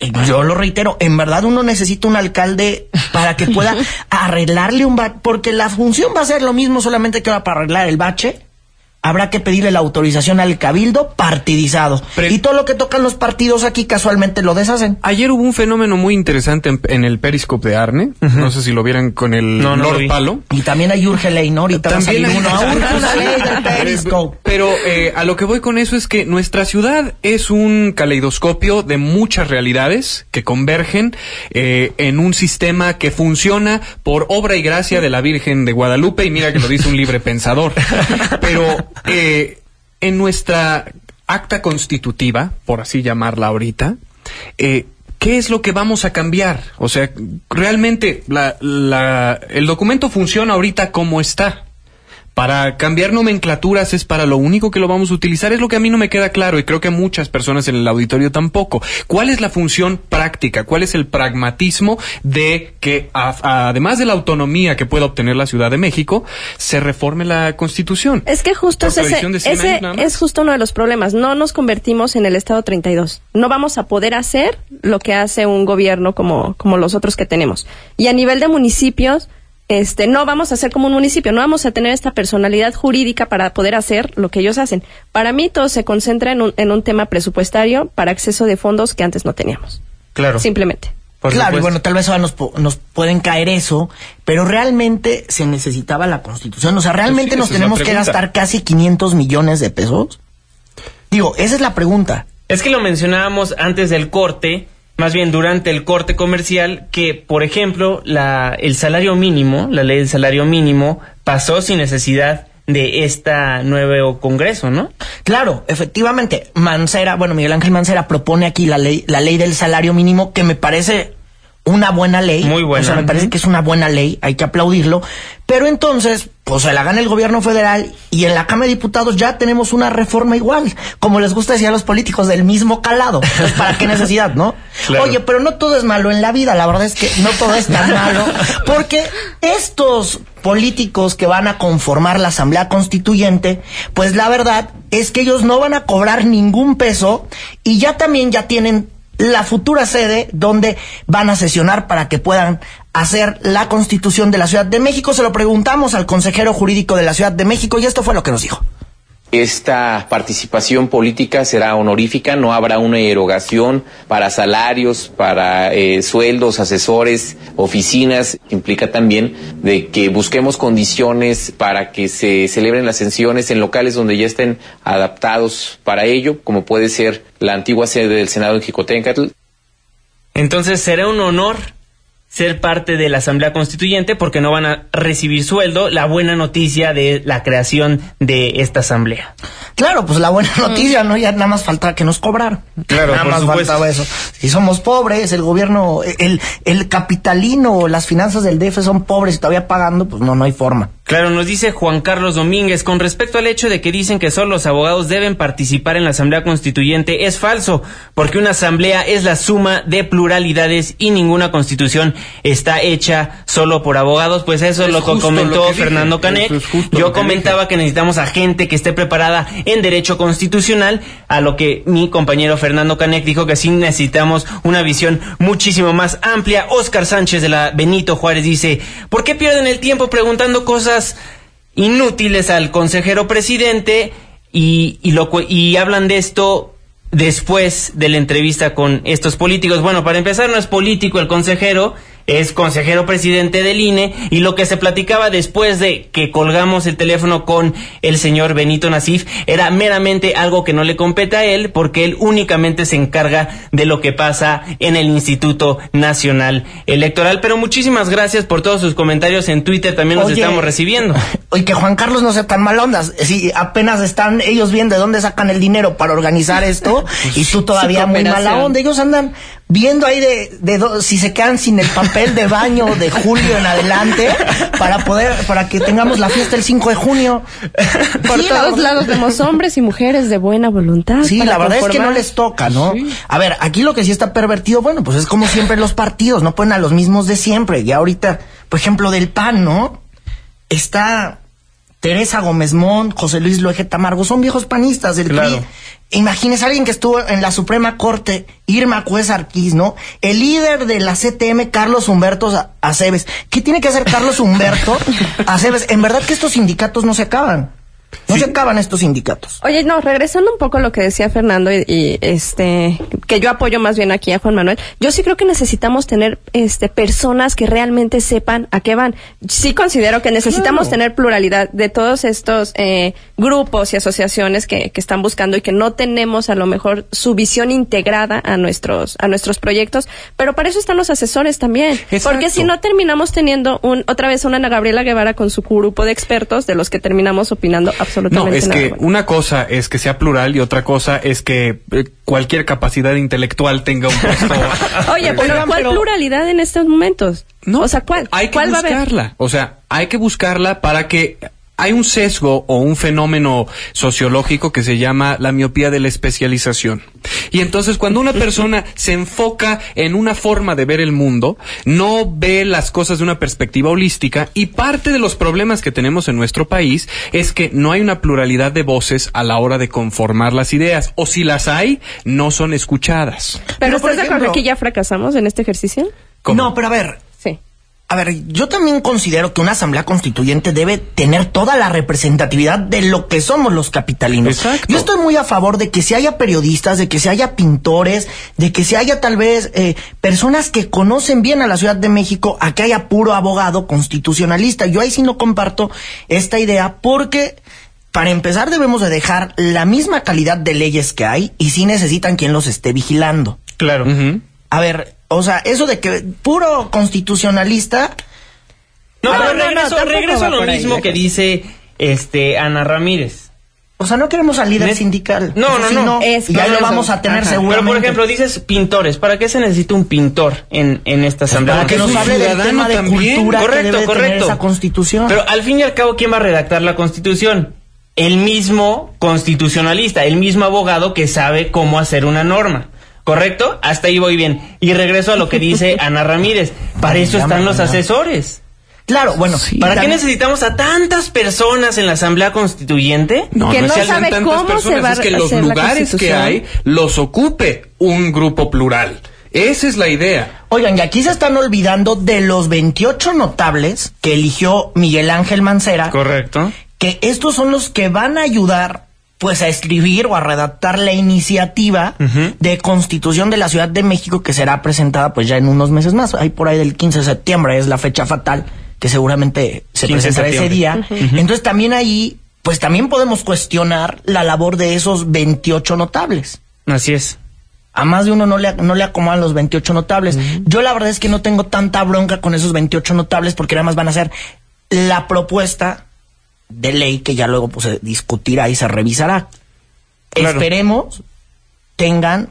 Y Yo lo reitero, en verdad uno necesita un alcalde para que pueda arreglarle un bache, porque la función va a ser lo mismo solamente que ahora para arreglar el bache. Habrá que pedirle la autorización al cabildo partidizado. y todo lo que tocan los partidos aquí casualmente lo deshacen. Ayer hubo un fenómeno muy interesante en, en el Periscope de Arne. No sé si lo vieran con el No. Palo. Y también hay urge ley, ¿no? Ahorita va a salir También uno. del Periscope. Pero eh, a lo que voy con eso es que nuestra ciudad es un caleidoscopio de muchas realidades que convergen eh, en un sistema que funciona por obra y gracia de la Virgen de Guadalupe y mira que lo dice un libre pensador. Pero eh, en nuestra acta constitutiva, por así llamarla ahorita, eh, ¿Qué es lo que vamos a cambiar? O sea, realmente la, la- el documento funciona ahorita como está. Para cambiar nomenclaturas es para lo único que lo vamos a utilizar, es lo que a mí no me queda claro y creo que a muchas personas en el auditorio tampoco. ¿Cuál es la función práctica? ¿Cuál es el pragmatismo de que a- además de la autonomía que pueda obtener la Ciudad de México, se reforme la Constitución? Es que justo es ese, coalición de 100 ese es justo uno de los problemas. No nos convertimos en el Estado 32. No vamos a poder hacer lo que hace un gobierno como, como los otros que tenemos. Y a nivel de municipios, este, no vamos a ser como un municipio. No vamos a tener esta personalidad jurídica para poder hacer lo que ellos hacen. Para mí todo se concentra en un, en un tema presupuestario para acceso de fondos que antes no teníamos. Claro. Simplemente. claro, y bueno, tal vez ahora nos, nos pueden caer eso, pero realmente se necesitaba la constitución. O sea, ¿realmente Pues sí, nos tenemos que gastar casi 500 millones de pesos? Digo, esa es la pregunta. Es que lo mencionábamos antes del corte, más bien durante el corte comercial, que, por ejemplo, la, el salario mínimo, la ley del salario mínimo, pasó sin necesidad de este nuevo Congreso, ¿no? Claro, efectivamente, Mancera, bueno, Miguel Ángel Mancera propone aquí la ley, la ley del salario mínimo, que me parece una buena ley. Muy buena. O sea, me parece que es una buena ley, hay que aplaudirlo. Pero entonces, pues se la gana el gobierno federal y en la Cámara de Diputados ya tenemos una reforma igual, como les gusta decir a los políticos, del mismo calado. Entonces, ¿para qué necesidad, no? Claro. Oye, pero no todo es malo en la vida, la verdad es que no todo es tan malo, porque estos políticos que van a conformar la Asamblea Constituyente, pues la verdad es que ellos no van a cobrar ningún peso y ya también ya tienen la futura sede donde van a sesionar para que puedan hacer la constitución de la Ciudad de México. Se lo preguntamos al consejero jurídico de la Ciudad de México y esto fue lo que nos dijo. Esta participación política será honorífica, no habrá una erogación para salarios, para eh, sueldos, asesores, oficinas. Implica también de que busquemos condiciones para que se celebren las sesiones en locales donde ya estén adaptados para ello, como puede ser la antigua sede del Senado en Jicotencatl. Entonces será un honor ser parte de la Asamblea Constituyente porque no van a recibir sueldo. La buena noticia de la creación de esta Asamblea. Claro, pues la buena noticia, ¿no? Ya nada más faltaba que nos cobraran. Claro, nada por más supuesto. faltaba eso. Si somos pobres, el gobierno, el, el capitalino, las finanzas del DF son pobres y todavía pagando, pues no, no hay forma. Claro, nos dice Juan Carlos Domínguez, con respecto al hecho de que dicen que solo los abogados deben participar en la Asamblea Constituyente, es falso, porque una asamblea es la suma de pluralidades y ninguna constitución está hecha solo por abogados, pues eso es lo que comentó lo que dije, Fernando Canek. es Yo que comentaba que necesitamos a gente que esté preparada en derecho constitucional, a lo que mi compañero Fernando Canek dijo que sí necesitamos una visión muchísimo más amplia. Oscar Sánchez de la Benito Juárez dice, ¿por qué pierden el tiempo preguntando cosas inútiles al consejero presidente y, y, hablan de esto después de la entrevista con estos políticos? Bueno, para empezar no es político el consejero, es consejero presidente del INE y lo que se platicaba después de que colgamos el teléfono con el señor Benito Nasif era meramente algo que no le compete a él porque él únicamente se encarga de lo que pasa en el Instituto Nacional Electoral. Pero muchísimas gracias por todos sus comentarios en Twitter, también los Oye, estamos recibiendo. Oye, que Juan Carlos no sea tan mal onda. Si apenas están ellos viendo de dónde sacan el dinero para organizar esto y tú todavía muy mala onda. Ellos andan viendo ahí de, de do- si se quedan sin el papel de baño de julio en adelante para poder, para que tengamos la fiesta el 5 de junio. Por Sí, todos lados vemos hombres y mujeres de buena voluntad. Sí, la verdad es que no les toca, ¿no? A ver, aquí lo que sí está pervertido, bueno, pues es como siempre los partidos, no ponen a los mismos de siempre. Y ahorita, por ejemplo, del PAN, ¿no? Está Teresa Gómez Mont, José Luis Loeje Tamargo, son viejos panistas del Claro. PRI. Imagínese alguien que estuvo en la Suprema Corte, Irma Cuez Arquiz, ¿no? El líder de la CTM, Carlos Humberto Aceves. ¿Qué tiene que hacer Carlos Humberto Aceves? En verdad que estos sindicatos no se acaban. No se acaban estos sindicatos. Oye, no, regresando un poco a lo que decía Fernando y, y, este que yo apoyo más bien aquí a Juan Manuel, yo sí creo que necesitamos tener este personas que realmente sepan a qué van. Sí considero que necesitamos tener pluralidad de todos estos eh, grupos y asociaciones que, que están buscando y que no tenemos a lo mejor su visión integrada a nuestros a nuestros proyectos, pero para eso están los asesores también, porque si no terminamos teniendo un otra vez una Ana Gabriela Guevara con su grupo de expertos de los que terminamos opinando No, absolutamente es nada que bueno. una cosa es que sea plural y otra cosa es que eh, cualquier capacidad intelectual tenga un puesto. Oye, pero ¿cuál pero- pluralidad en estos momentos? No, o sea, ¿cuál? Hay que ¿Cuál va a haber? buscarla. O sea, hay que buscarla para que hay un sesgo o un fenómeno sociológico que se llama la miopía de la especialización. Y entonces cuando una persona se enfoca en una forma de ver el mundo, no ve las cosas de una perspectiva holística y parte de los problemas que tenemos en nuestro país es que no hay una pluralidad de voces a la hora de conformar las ideas o si las hay, no son escuchadas. ¿Pero, Pero, por estás de acuerdo ejemplo- que ya fracasamos en este ejercicio? ¿Cómo? No, pero a ver. A ver, yo también considero que una asamblea constituyente debe tener toda la representatividad de lo que somos los capitalinos. Exacto. Yo estoy muy a favor de que se haya periodistas, de que se haya pintores, de que se haya tal vez eh, personas que conocen bien a la Ciudad de México, a que haya puro abogado constitucionalista. Yo ahí sí no comparto esta idea porque... Para empezar debemos de dejar la misma calidad de leyes que hay y sí necesitan quien los esté vigilando. Claro. A ver, o sea, eso de que puro constitucionalista No, pero no, no, regreso, a lo ahí, mismo que dice este Ana Ramírez. O sea, no queremos al líder sindical. No, no, no. Es y ya lo correcto. vamos a tener Ajá. seguramente. Pero por ejemplo, dices pintores. ¿Para qué se necesita un pintor en, en esta asamblea? para que Porque nos hable del tema de también. cultura que Correcto, debe de tener correcto. esa constitución. Pero al fin y al cabo, ¿quién va a redactar la constitución? El mismo constitucionalista, el mismo abogado que sabe cómo hacer una norma. ¿Correcto? Hasta ahí voy bien. Y regreso a lo que dice Ana Ramírez. Para eso están los asesores. claro, bueno, ¿Para qué necesitamos a tantas personas en la Asamblea Constituyente? No, Que no, sabe cómo se personas, va es que a los lugares que hay los ocupe un grupo plural. Esa es la idea. Oigan, y aquí se están olvidando de los 28 notables que eligió Miguel Ángel Mancera, Correcto. que estos son los que van a ayudar pues a escribir o a redactar la iniciativa de constitución de la Ciudad de México que será presentada pues ya en unos meses más, ahí por ahí del 15 de septiembre es la fecha fatal que seguramente se 15 de presentará ese día. Entonces también ahí pues también podemos cuestionar la labor de esos 28 notables. Así es. A más de uno no le, no le acomodan los 28 notables. Yo la verdad es que no tengo tanta bronca con esos 28 notables porque nada más van a ser la propuesta de ley que ya luego pues, se discutirá y se revisará. Claro. Esperemos tengan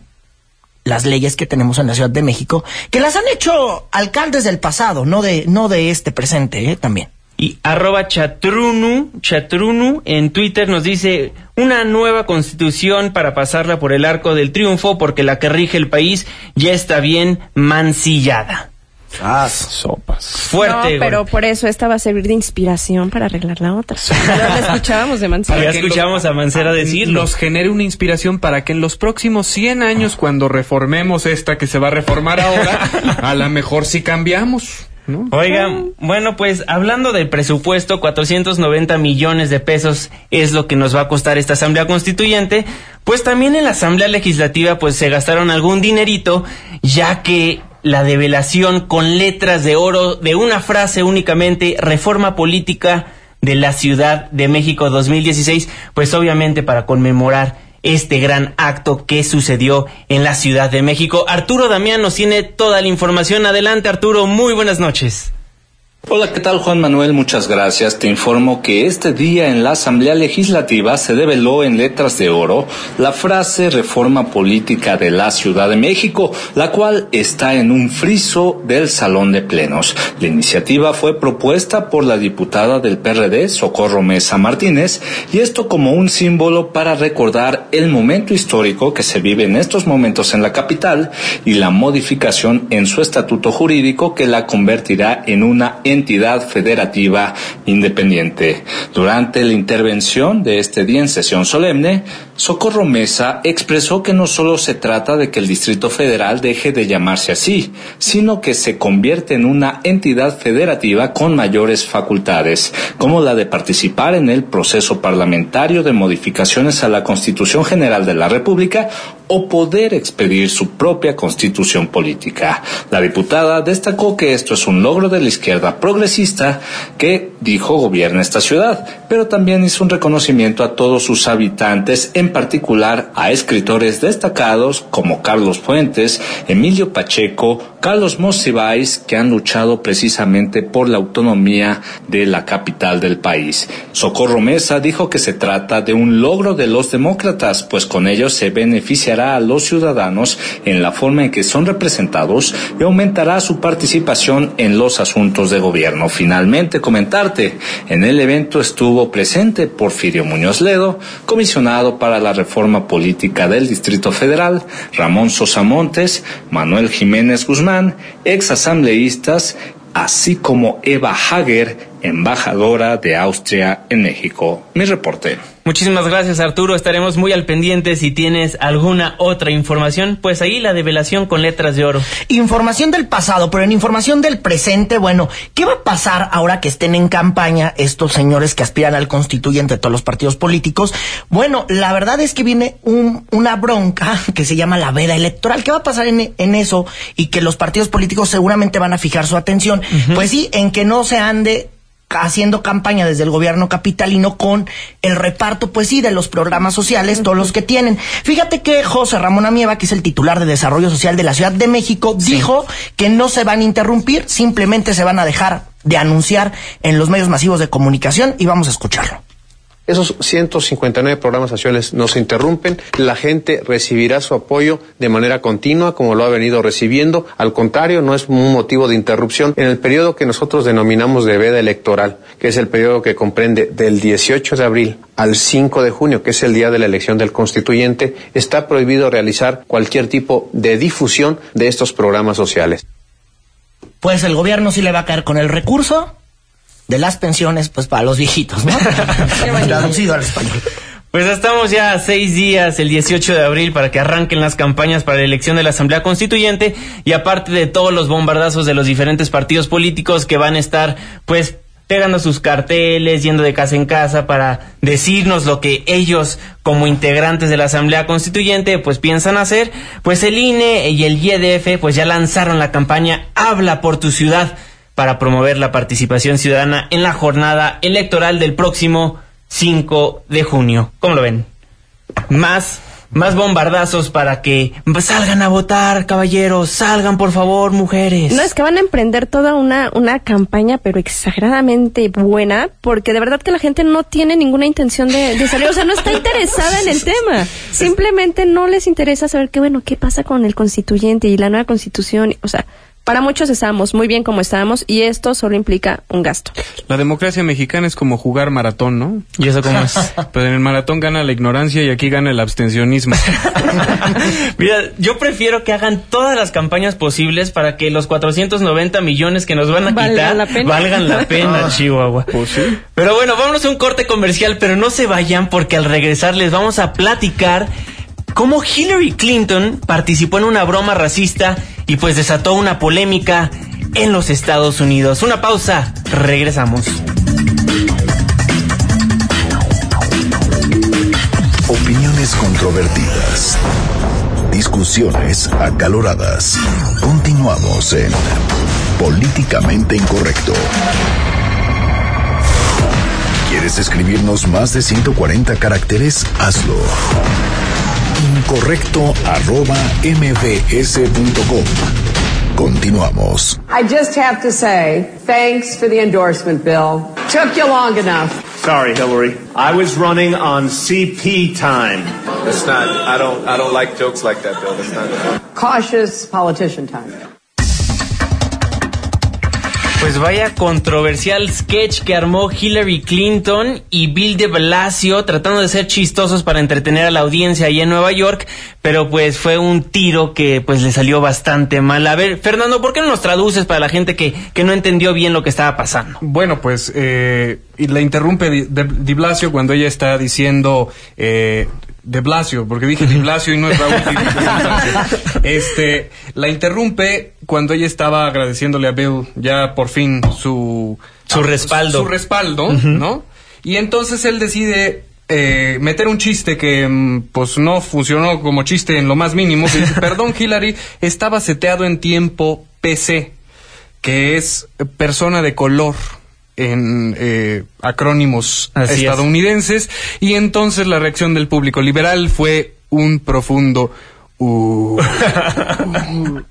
las leyes que tenemos en la Ciudad de México, que las han hecho alcaldes del pasado, no de, no de este presente, ¿eh? también. Y arroba chatrunu, chatrunu en Twitter nos dice una nueva constitución para pasarla por el arco del triunfo porque la que rige el país ya está bien mancillada. Sopas. Fuerte. no, pero golpe. por eso esta va a servir de inspiración para arreglar la otra. Ya la escuchábamos de Mancera. Ya que escuchamos a Mancera decirlo. Nos genere una inspiración para que en los próximos 100 años, cuando reformemos esta que se va a reformar ahora, a lo mejor sí cambiamos. ¿no? Oigan, bueno, pues hablando del presupuesto, 490 millones de pesos es lo que nos va a costar esta Asamblea Constituyente, pues también en la Asamblea Legislativa pues se gastaron algún dinerito, ya que la develación con letras de oro de una frase únicamente, reforma política de la Ciudad de México 2016, pues obviamente para conmemorar este gran acto que sucedió en la Ciudad de México. Arturo Damián nos tiene toda la información. Adelante, Arturo. Muy buenas noches. Hola, ¿qué tal Juan Manuel? Muchas gracias. Te informo que este día en la Asamblea Legislativa se develó en letras de oro la frase reforma política de la Ciudad de México, la cual está en un friso del Salón de Plenos. La iniciativa fue propuesta por la diputada del PRD, Socorro Mesa Martínez, y esto como un símbolo para recordar el momento histórico que se vive en estos momentos en la capital y la modificación en su estatuto jurídico que la convertirá en una entidad federativa independiente. Durante la intervención de este día en sesión solemne, Socorro Mesa expresó que no solo se trata de que el Distrito Federal deje de llamarse así, sino que se convierte en una entidad federativa con mayores facultades, como la de participar en el proceso parlamentario de modificaciones a la Constitución General de la República o poder expedir su propia constitución política. La diputada destacó que esto es un logro de la izquierda progresista que dijo gobierna esta ciudad, pero también hizo un reconocimiento a todos sus habitantes, en particular a escritores destacados como Carlos Fuentes, Emilio Pacheco, Carlos Monsiváis, que han luchado precisamente por la autonomía de la capital del país. Socorro Mesa dijo que se trata de un logro de los demócratas, pues con ello se beneficiará a los ciudadanos en la forma en que son representados y aumentará su participación en los asuntos de gobierno. Finalmente, comentarte, en el evento estuvo presente Porfirio Muñoz Ledo, comisionado para la reforma política del Distrito Federal, Ramón Sosa Montes, Manuel Jiménez Guzmán, ex asambleístas, así como Eva Hager, embajadora de Austria en México. Mi reporte. Muchísimas gracias Arturo, estaremos muy al pendiente si tienes alguna otra información, pues ahí la develación con letras de oro. Información del pasado, pero en información del presente, bueno, ¿qué va a pasar ahora que estén en campaña estos señores que aspiran al constituyente de todos los partidos políticos? Bueno, la verdad es que viene un, una bronca que se llama la veda electoral. ¿Qué va a pasar en, en eso? Y que los partidos políticos seguramente van a fijar su atención, pues sí, en que no se ande haciendo campaña desde el gobierno capitalino con el reparto, pues sí, de los programas sociales, todos los que tienen. Fíjate que José Ramón Amieva, que es el titular de Desarrollo Social de la Ciudad de México, dijo que no se van a interrumpir, simplemente se van a dejar de anunciar en los medios masivos de comunicación y vamos a escucharlo. Esos 159 programas sociales no se interrumpen, la gente recibirá su apoyo de manera continua como lo ha venido recibiendo, al contrario, no es un motivo de interrupción en el periodo que nosotros denominamos de veda electoral, que es el periodo que comprende del 18 de abril al 5 de junio, que es el día de la elección del constituyente, está prohibido realizar cualquier tipo de difusión de estos programas sociales. Pues el gobierno sí le va a caer con el recurso de las pensiones, pues para los viejitos, ¿no? Traducido al español. Pues estamos ya a seis días, el 18 de abril, para que arranquen las campañas para la elección de la Asamblea Constituyente y aparte de todos los bombardazos de los diferentes partidos políticos que van a estar, pues, pegando sus carteles, yendo de casa en casa para decirnos lo que ellos como integrantes de la Asamblea Constituyente pues piensan hacer, pues el INE y el IEDF pues ya lanzaron la campaña Habla por tu ciudad para promover la participación ciudadana en la jornada electoral del próximo 5 de junio. ¿Cómo lo ven? Más más bombardazos para que salgan a votar, caballeros, salgan por favor, mujeres. No, es que van a emprender toda una, una campaña, pero exageradamente buena, porque de verdad que la gente no tiene ninguna intención de, de salir, o sea, no está interesada en el tema. Simplemente no les interesa saber qué, bueno, qué pasa con el constituyente y la nueva constitución, o sea, para muchos estábamos muy bien como estábamos y esto solo implica un gasto. La democracia mexicana es como jugar maratón, ¿no? ¿Y eso cómo es? Pero en el maratón gana la ignorancia y aquí gana el abstencionismo. Mira, yo prefiero que hagan todas las campañas posibles para que los 490 millones que nos van a Valgan quitar la pena. valgan la pena, Chihuahua. Pues sí. Pero bueno, vámonos a un corte comercial, pero no se vayan porque al regresar les vamos a platicar cómo Hillary Clinton participó en una broma racista y pues desató una polémica en los Estados Unidos. Una pausa, regresamos. Opiniones controvertidas. Discusiones acaloradas. Continuamos en Políticamente Incorrecto. ¿Quieres escribirnos más de 140 caracteres? Hazlo. Incorrecto arroba mbs.com. Continuamos. I just have to say, thanks for the endorsement, Bill. Took you long enough. Sorry, Hillary. I was running on CP time. That's not. I don't. I don't like jokes like that, Bill. That's not. Cautious politician time. Pues vaya controversial sketch que armó Hillary Clinton y Bill de Blasio tratando de ser chistosos para entretener a la audiencia allá en Nueva York, pero pues fue un tiro que pues le salió bastante mal. A ver, Fernando, ¿por qué no nos traduces para la gente que, que no entendió bien lo que estaba pasando? Bueno, pues eh, y la interrumpe de, Di Blasio cuando ella está diciendo eh, de Blasio, porque dije Di Blasio y no es Raúl Este, la interrumpe cuando ella estaba agradeciéndole a Bill ya por fin su su respaldo. Su respaldo, ¿no? Y entonces él decide eh, meter un chiste que mm, pues no funcionó como chiste en lo más mínimo. Que dice, Perdón, Hillary, estaba seteado en tiempo PC, que es persona de color en eh, acrónimos Así estadounidenses y entonces la reacción del público liberal fue un profundo uh, uh.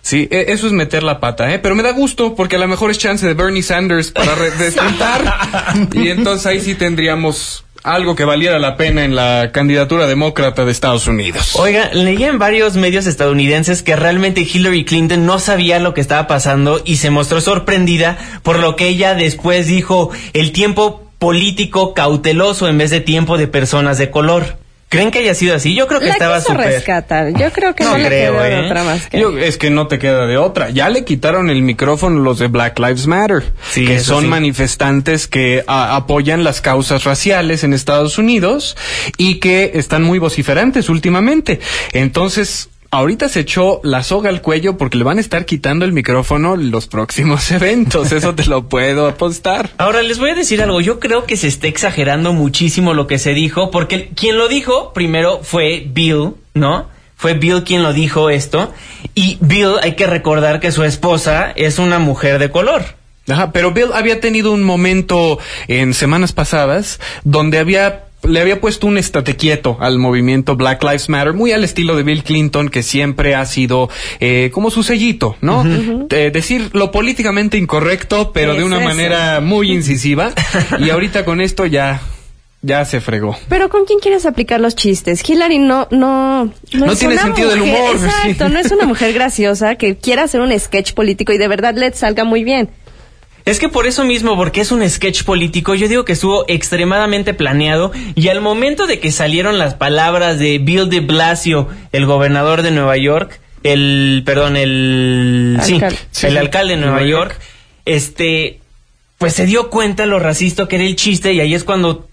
Sí, e- eso es meter la pata, ¿eh? Pero me da gusto porque a lo mejor es chance de Bernie Sanders para despuntar y entonces ahí sí tendríamos algo que valiera la pena en la candidatura demócrata de Estados Unidos. Oiga, leía en varios medios estadounidenses que realmente Hillary Clinton no sabía lo que estaba pasando y se mostró sorprendida por lo que ella después dijo el tiempo político cauteloso en vez de tiempo de personas de color. ¿Creen que haya sido así? Yo creo que La estaba quiso súper... rescatar. Yo creo que no, No le creo, quedó ¿eh? otra más que... Yo- es que no te queda de otra. Ya le quitaron el micrófono los de Black Lives Matter, Sí, que son sí. manifestantes que a- apoyan las causas raciales en Estados Unidos y que están muy vociferantes últimamente. Entonces, ahorita se echó la soga al cuello porque le van a estar quitando el micrófono los próximos eventos. Eso te lo puedo apostar. Ahora les voy a decir algo, yo creo que se está exagerando muchísimo lo que se dijo, porque quien lo dijo primero fue Bill, ¿no? Fue Bill quien lo dijo esto, y Bill hay que recordar que su esposa es una mujer de color. Ajá, pero Bill había tenido un momento en semanas pasadas donde había le había puesto un estate quieto al movimiento Black Lives Matter, muy al estilo de Bill Clinton, que siempre ha sido eh, como su sellito, ¿no? Eh, decir lo políticamente incorrecto, pero de una eso. manera muy incisiva. y ahorita con esto ya, ya se fregó. Pero ¿con quién quieres aplicar los chistes? Hillary no, no, No es tiene una sentido del mujer- humor, sí. Exacto, no es una mujer graciosa que quiera hacer un sketch político y de verdad le salga muy bien. Es que por eso mismo, porque es un sketch político, yo digo que estuvo extremadamente planeado y al momento de que salieron las palabras de Bill de Blasio, el gobernador de Nueva York, el, perdón, el, sí, el alcalde de Nueva York, este, pues se dio cuenta lo racista que era el chiste y ahí es cuando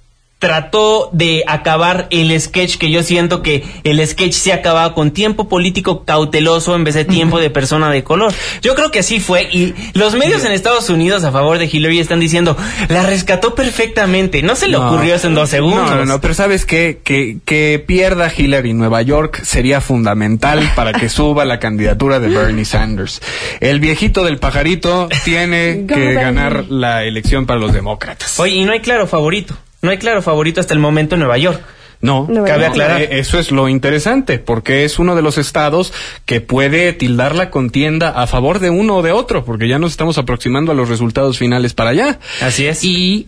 trató de acabar el sketch que yo siento que el sketch se acababa con tiempo político cauteloso en vez de tiempo de persona de color. Yo creo que así fue y los medios en Estados Unidos a favor de Hillary están diciendo la rescató perfectamente. No se le No. ocurrió eso en dos segundos. No, no, no, pero ¿sabes qué? Que, que pierda Hillary Nueva York sería fundamental para que suba la candidatura de Bernie Sanders. El viejito del pajarito tiene que ganar la elección para los demócratas. Oye, y no hay claro favorito. No hay claro favorito hasta el momento en Nueva York. No, Nueva Cabe aclarar. Eso es lo interesante, porque es uno de los estados que puede tildar la contienda a favor de uno o de otro, porque ya nos estamos aproximando a los resultados finales para allá. Así es. Y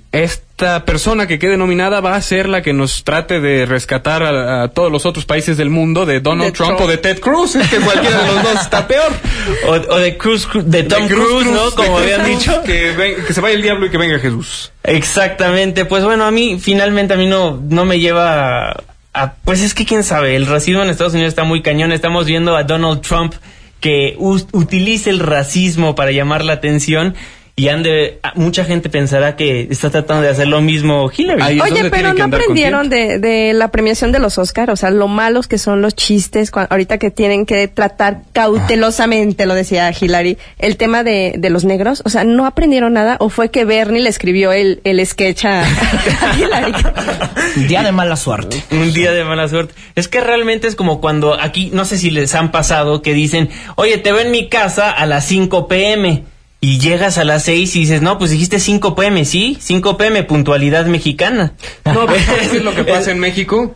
esta persona que quede nominada va a ser la que nos trate de rescatar a, a todos los otros países del mundo de Donald De Trump, Trump. o de Ted Cruz, es que cualquiera de los dos está peor. O, o de Cruz, de Tom Cruise, ¿no? de Como Cruz habían Cruz, dicho. Que, ven- que se vaya el diablo y que venga Jesús. Exactamente, pues bueno, a mí finalmente a mí no, no me lleva a, a- pues es que quién sabe, el racismo en Estados Unidos está muy cañón, estamos viendo a Donald Trump que utiliza el racismo para llamar la atención y ande, mucha gente pensará que está tratando de hacer lo mismo Hillary. Oye, pero no aprendieron de, de la premiación de los Oscar, o sea, lo malos que son los chistes, ahorita que tienen que tratar cautelosamente, lo decía Hillary, el tema de, de los negros, o sea, ¿no aprendieron nada o fue que Bernie le escribió el, el sketch a, a Hillary? Día de mala suerte. Un día de mala suerte. Es que realmente es como cuando aquí, no sé si les han pasado, que dicen, oye, te veo en mi casa a las 5 pm. Y llegas a las 6 y dices, no, pues dijiste 5 pm, sí, 5 pm, puntualidad mexicana. No, pero ¿sabes lo que pasa en México?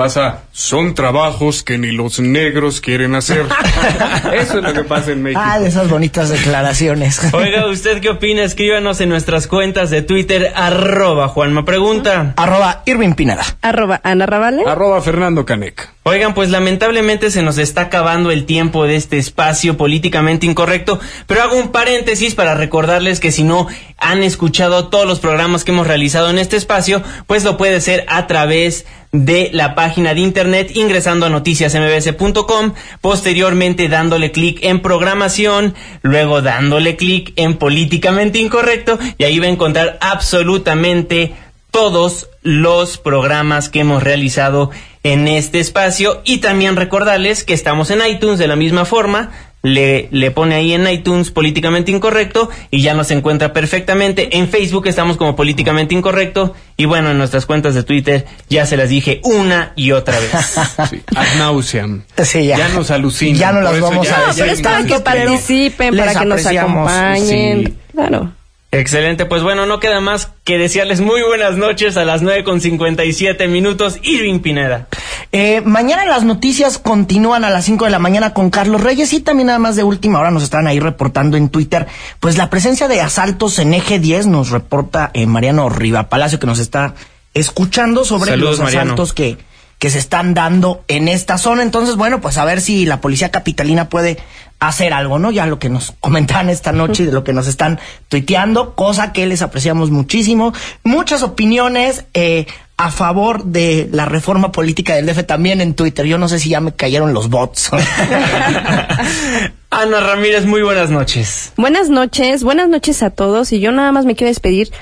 Pasa, son trabajos que ni los negros quieren hacer. Eso es lo que pasa en México. Ah, de esas bonitas declaraciones. Oiga, ¿usted qué opina? Escríbanos en nuestras cuentas de Twitter, arroba Juanma Pregunta. Arroba Irving Pineda. Arroba Ana Ravale. Arroba Fernando Canec. Oigan, pues lamentablemente se nos está acabando el tiempo de este espacio políticamente incorrecto, pero hago un paréntesis para recordarles que si no han escuchado todos los programas que hemos realizado en este espacio, pues lo puede ser a través de la página de internet ingresando a noticiasmbs.com, posteriormente dándole clic en programación, luego dándole clic en políticamente incorrecto y ahí va a encontrar absolutamente todos los programas que hemos realizado en este espacio y también recordarles que estamos en iTunes de la misma forma. Le, le pone ahí en iTunes políticamente incorrecto y ya nos encuentra perfectamente. En Facebook estamos como políticamente incorrecto y bueno, en nuestras cuentas de Twitter ya se las dije una y otra vez. Sí, ad nauseam. Sí, ya. Ya nos alucinan. Ya no las vamos ya- a No, decir. pero es para que participen, para que nos acompañen. Sí. Claro. Excelente, pues bueno, no queda más que desearles muy buenas noches a las 9 con 57 minutos. Irving Pineda. Eh, mañana las noticias continúan a las 5 de la mañana con Carlos Reyes y también nada más de última hora nos están ahí reportando en Twitter pues la presencia de asaltos en eje 10 nos reporta eh, Mariano Riva Palacio que nos está escuchando sobre Saludos, los Mariano. asaltos que, que se están dando en esta zona. Entonces, bueno, pues a ver si la policía capitalina puede hacer algo, ¿no? Ya lo que nos comentaban esta noche y de lo que nos están tuiteando, cosa que les apreciamos muchísimo. Muchas opiniones eh, a favor de la reforma política del DF también en Twitter. Yo no sé si ya me cayeron los bots. Ana Ramírez, muy buenas noches. Buenas noches, buenas noches a todos y yo nada más me quiero despedir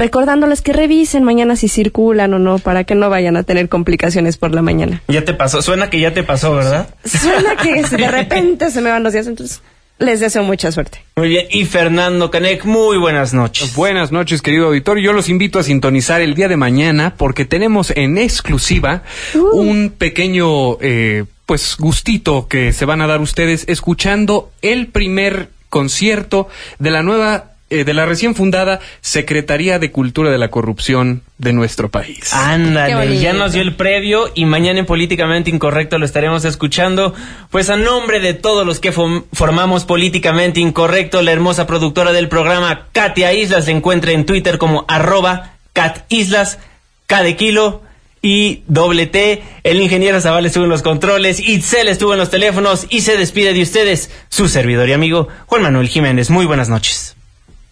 recordándoles que revisen mañana si circulan o no para que no vayan a tener complicaciones por la mañana. Ya te pasó, suena que ya te pasó, ¿verdad? Suena que de repente se me van los días, entonces les deseo mucha suerte. Muy bien, y Fernando Canek, muy buenas noches. Buenas noches, querido auditorio. Yo los invito a sintonizar el día de mañana porque tenemos en exclusiva un pequeño, eh, pues, gustito que se van a dar ustedes escuchando el primer concierto de la nueva, eh, de la recién fundada Secretaría de Cultura de la Corrupción de nuestro país. Ándale, ya nos dio el previo y mañana en Políticamente Incorrecto lo estaremos escuchando. Pues a nombre de todos los que formamos Políticamente Incorrecto, la hermosa productora del programa, Katia Islas, se encuentra en Twitter como arroba Cat Islas, K de kilo y doble T. El ingeniero Zaval estuvo en los controles, Itzel estuvo en los teléfonos y se despide de ustedes su servidor y amigo Juan Manuel Jiménez. Muy buenas noches.